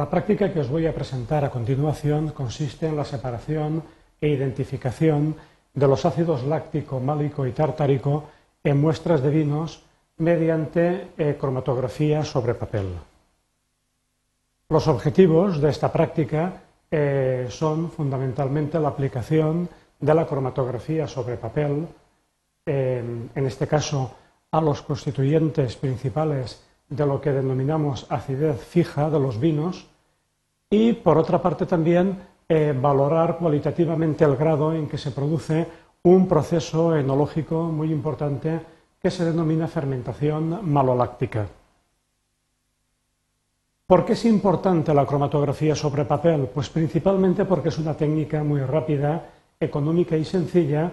La práctica que os voy a presentar a continuación consiste en la separación e identificación de los ácidos láctico, málico y tartárico en muestras de vinos mediante eh, cromatografía sobre papel. Los objetivos de esta práctica eh, son fundamentalmente la aplicación de la cromatografía sobre papel, eh, en este caso a los constituyentes principales de lo que denominamos acidez fija de los vinos y, por otra parte, también eh, valorar cualitativamente el grado en que se produce un proceso enológico muy importante que se denomina fermentación maloláctica. ¿Por qué es importante la cromatografía sobre papel? Pues principalmente porque es una técnica muy rápida, económica y sencilla,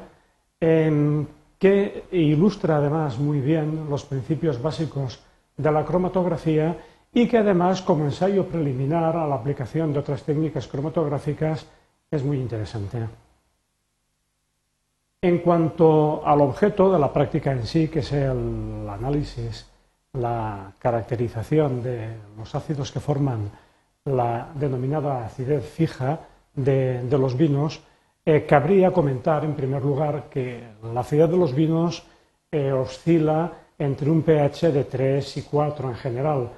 que ilustra además muy bien los principios básicos de la cromatografía y que además como ensayo preliminar a la aplicación de otras técnicas cromatográficas es muy interesante. En cuanto al objeto de la práctica en sí, que es el análisis, la caracterización de los ácidos que forman la denominada acidez fija de, los vinos, eh, cabría comentar en primer lugar que la acidez de los vinos eh, oscila entre un pH de 3 y 4 en general,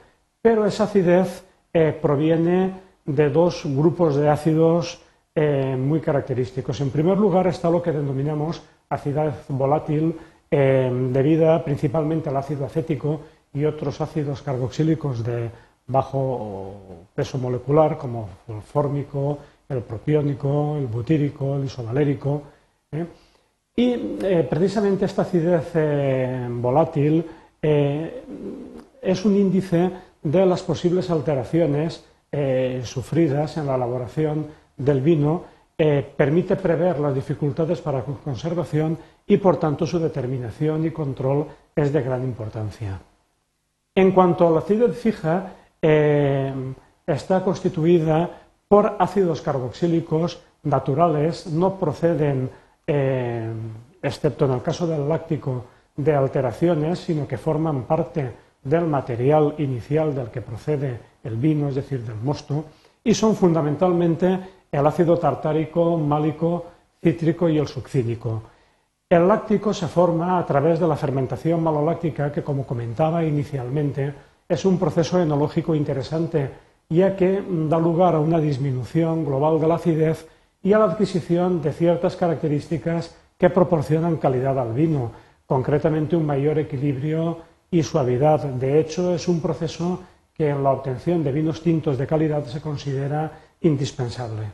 pero esa acidez eh, proviene de dos grupos de ácidos eh, muy característicos. En primer lugar está lo que denominamos acidez volátil, eh, debida principalmente al ácido acético y otros ácidos carboxílicos de bajo peso molecular, como el fórmico, el propiónico, el butírico, el isovalérico. Y precisamente esta acidez volátil es un índice de las posibles alteraciones eh, sufridas en la elaboración del vino, eh, permite prever las dificultades para conservación y, por tanto, su determinación y control es de gran importancia. En cuanto a la acidez fija, eh, está constituida por ácidos carboxílicos naturales, no proceden, excepto en el caso del láctico, de alteraciones, sino que forman parte del material inicial del que procede el vino, es decir, del mosto, y son fundamentalmente el ácido tartárico, málico, cítrico y el succínico. El láctico se forma a través de la fermentación maloláctica, que, como comentaba inicialmente, es un proceso enológico interesante, ya que da lugar a una disminución global de la acidez y a la adquisición de ciertas características que proporcionan calidad al vino, concretamente un mayor equilibrio y suavidad. De hecho, es un proceso que en la obtención de vinos tintos de calidad se considera indispensable.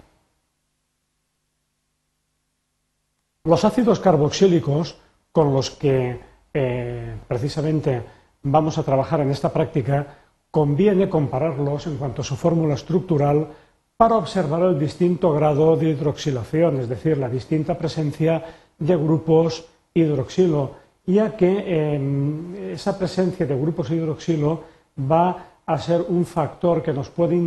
Los ácidos carboxílicos con los que eh, precisamente vamos a trabajar en esta práctica, conviene compararlos en cuanto a su fórmula estructural para observar el distinto grado de hidroxilación, es decir, la distinta presencia de grupos hidroxilo ya que em, esa presencia de grupos hidroxilo va a ser un factor que nos puede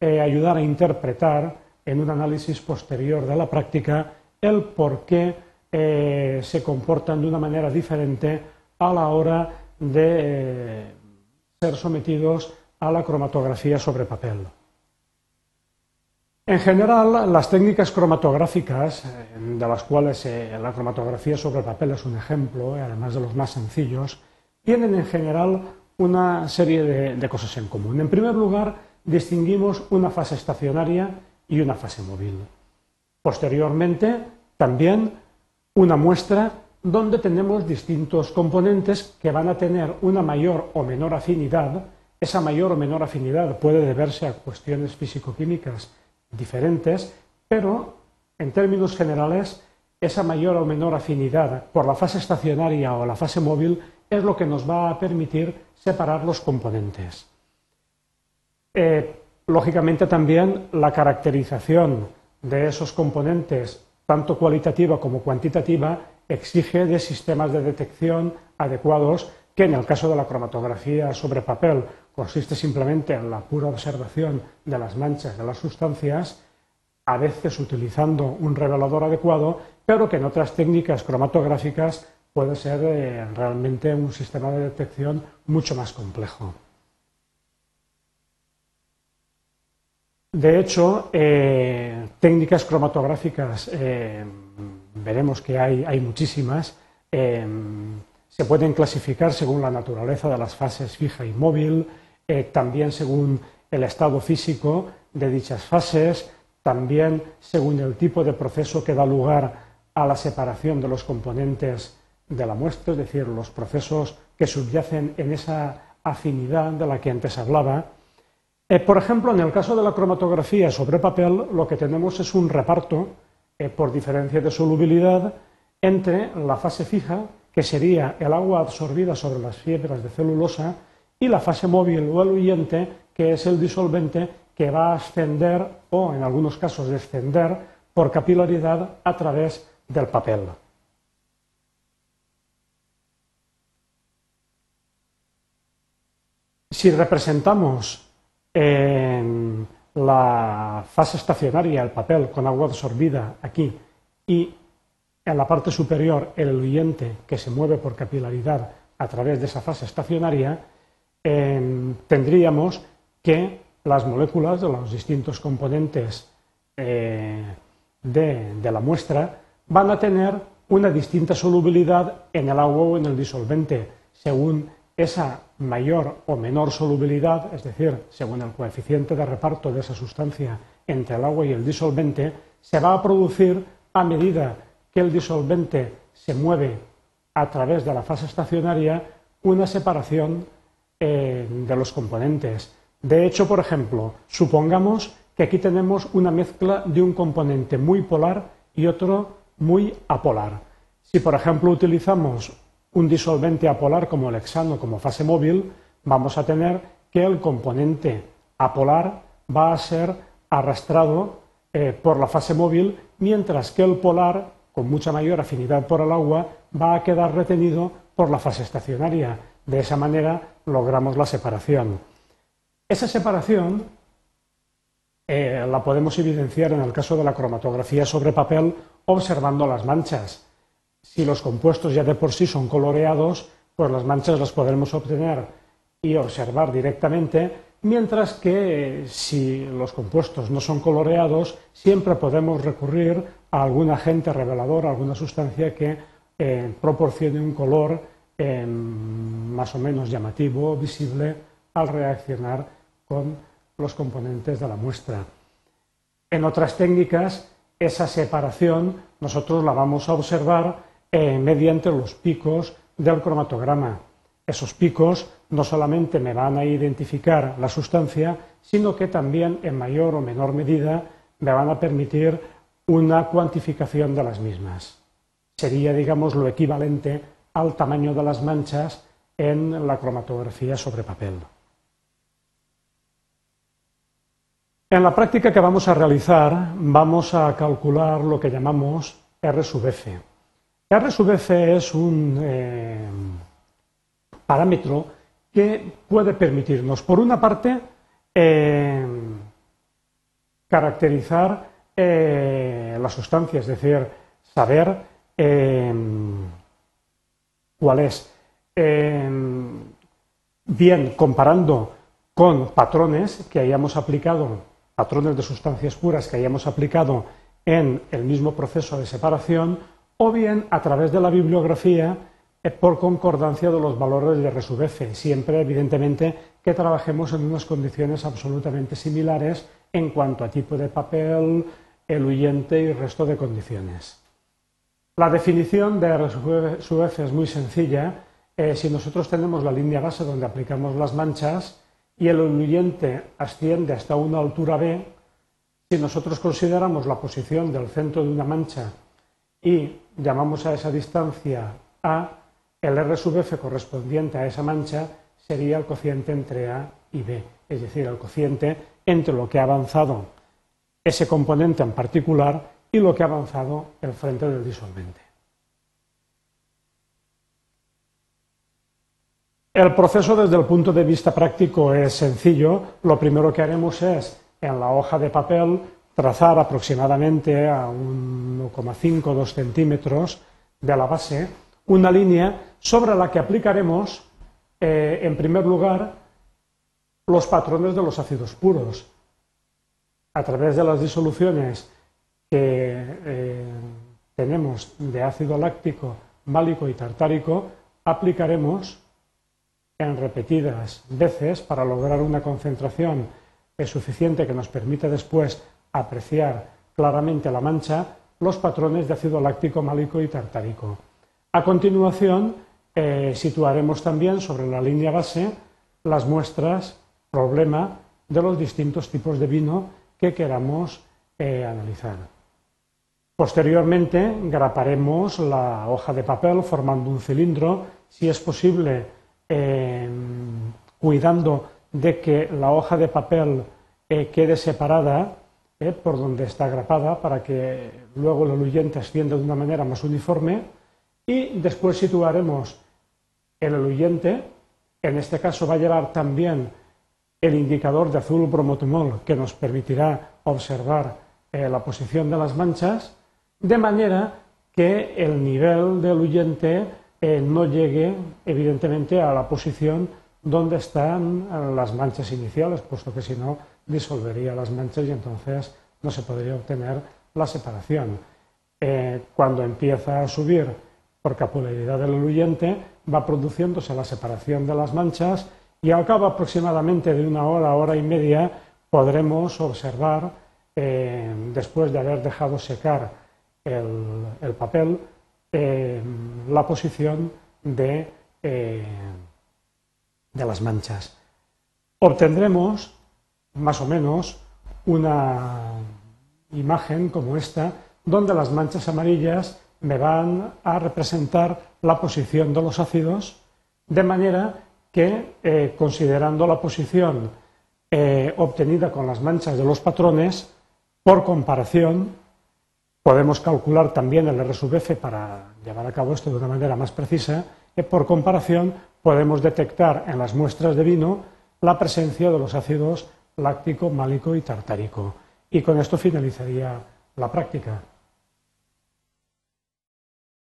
eh, ayudar a interpretar en un análisis posterior de la práctica el por qué eh, se comportan de una manera diferente a la hora de eh, ser sometidos a la cromatografía sobre papel. En general, las técnicas cromatográficas, eh, de las cuales eh, la cromatografía sobre papel es un ejemplo, eh, además de los más sencillos, tienen en general una serie de, cosas en común. En primer lugar, distinguimos una fase estacionaria y una fase móvil. Posteriormente, también una muestra donde tenemos distintos componentes que van a tener una mayor o menor afinidad. Esa mayor o menor afinidad puede deberse a cuestiones físico-químicas diferentes, pero en términos generales esa mayor o menor afinidad por la fase estacionaria o la fase móvil es lo que nos va a permitir separar los componentes. Eh, lógicamente también la caracterización de esos componentes, tanto cualitativa como cuantitativa, exige de sistemas de detección adecuados que en el caso de la cromatografía sobre papel consiste simplemente en la pura observación de las manchas de las sustancias, a veces utilizando un revelador adecuado, pero que en otras técnicas cromatográficas puede ser eh, realmente un sistema de detección mucho más complejo. De hecho, eh, técnicas cromatográficas, eh, veremos que hay, muchísimas, se pueden clasificar según la naturaleza de las fases fija y móvil, también según el estado físico de dichas fases, también según el tipo de proceso que da lugar a la separación de los componentes de la muestra, es decir, los procesos que subyacen en esa afinidad de la que antes hablaba. Eh, por ejemplo, en el caso de la cromatografía sobre papel, lo que tenemos es un reparto eh, por diferencia de solubilidad entre la fase fija, que sería el agua absorbida sobre las fibras de celulosa, y la fase móvil o eluyente, que es el disolvente que va a ascender o, en algunos casos, descender por capilaridad a través del papel. Si representamos en la fase estacionaria el papel con agua absorbida aquí y en la parte superior el eluyente que se mueve por capilaridad a través de esa fase estacionaria, tendríamos que las moléculas de los distintos componentes eh, de la muestra van a tener una distinta solubilidad en el agua o en el disolvente, según esa mayor o menor solubilidad, es decir, según el coeficiente de reparto de esa sustancia entre el agua y el disolvente, se va a producir a medida que el disolvente se mueve a través de la fase estacionaria una separación eh, de los componentes. De hecho, por ejemplo, supongamos que aquí tenemos una mezcla de un componente muy polar y otro muy apolar. Si, por ejemplo, utilizamos un disolvente apolar como el hexano como fase móvil, vamos a tener que el componente apolar va a ser arrastrado eh, por la fase móvil, mientras que el polar, con mucha mayor afinidad por el agua, va a quedar retenido por la fase estacionaria. De esa manera logramos la separación. Esa separación eh, la podemos evidenciar en el caso de la cromatografía sobre papel observando las manchas. Si los compuestos ya de por sí son coloreados, pues las manchas las podremos obtener y observar directamente, mientras que si los compuestos no son coloreados, siempre podemos recurrir a algún agente revelador, a alguna sustancia que eh, proporcione un color eh, más o menos llamativo, visible, al reaccionar con los componentes de la muestra. En otras técnicas, esa separación nosotros la vamos a observar eh, mediante los picos del cromatograma. Esos picos no solamente me van a identificar la sustancia, sino que también en mayor o menor medida me van a permitir una cuantificación de las mismas. Sería, digamos, lo equivalente al tamaño de las manchas en la cromatografía sobre papel. En la práctica que vamos a realizar vamos a calcular lo que llamamos R sub F. R sub F es un eh, parámetro que puede permitirnos, por una parte, eh, caracterizar eh, la sustancia, es decir, saber cuál es. bien, comparando con patrones que hayamos aplicado patrones de sustancias puras que hayamos aplicado en el mismo proceso de separación o bien a través de la bibliografía eh, por concordancia de los valores de R sub F, siempre evidentemente que trabajemos en unas condiciones absolutamente similares en cuanto a tipo de papel, eluyente y resto de condiciones. La definición de R sub F es muy sencilla. Eh, si nosotros tenemos la línea base donde aplicamos las manchas, y el eluyente asciende hasta una altura b, si nosotros consideramos la posición del centro de una mancha y llamamos a esa distancia A, el R sub f correspondiente a esa mancha sería el cociente entre A y B, es decir, el cociente entre lo que ha avanzado ese componente en particular y lo que ha avanzado el frente del disolvente. El proceso desde el punto de vista práctico es sencillo. Lo primero que haremos es, en la hoja de papel, trazar aproximadamente a 1,5 o 2 centímetros de la base una línea sobre la que aplicaremos, eh, en primer lugar, los patrones de los ácidos puros. a través de las disoluciones que eh, tenemos de ácido láctico, málico y tartárico, aplicaremos en repetidas veces para lograr una concentración suficiente que nos permita después apreciar claramente la mancha los patrones de ácido láctico, málico y tartárico. A continuación, eh, situaremos también sobre la línea base las muestras problema de los distintos tipos de vino que queramos eh, analizar. Posteriormente, graparemos la hoja de papel formando un cilindro, si es posible, em, cuidando de que la hoja de papel eh, quede separada eh, por donde está grapada para que luego el eluyente ascienda de una manera más uniforme. Y después situaremos el eluyente, en este caso va a llevar también el indicador de azul bromotumol que nos permitirá observar eh, la posición de las manchas, de manera que el nivel del huyente eh, no llegue evidentemente a la posición donde están las manchas iniciales, puesto que si no disolvería las manchas y entonces no se podría obtener la separación. Eh, cuando empieza a subir por capilaridad del eluyente, va produciéndose la separación de las manchas y al cabo aproximadamente de una hora, hora y media, podremos observar, eh, después de haber dejado secar el, papel, eh, la posición de, de las manchas. Obtendremos más o menos una imagen como esta, donde las manchas amarillas me van a representar la posición de los ácidos, de manera que, eh, considerando la posición eh, obtenida con las manchas de los patrones, por comparación, podemos calcular también el R sub para llevar a cabo esto de una manera más precisa, y por comparación podemos detectar en las muestras de vino la presencia de los ácidos láctico, málico y tartárico. Y con esto finalizaría la práctica.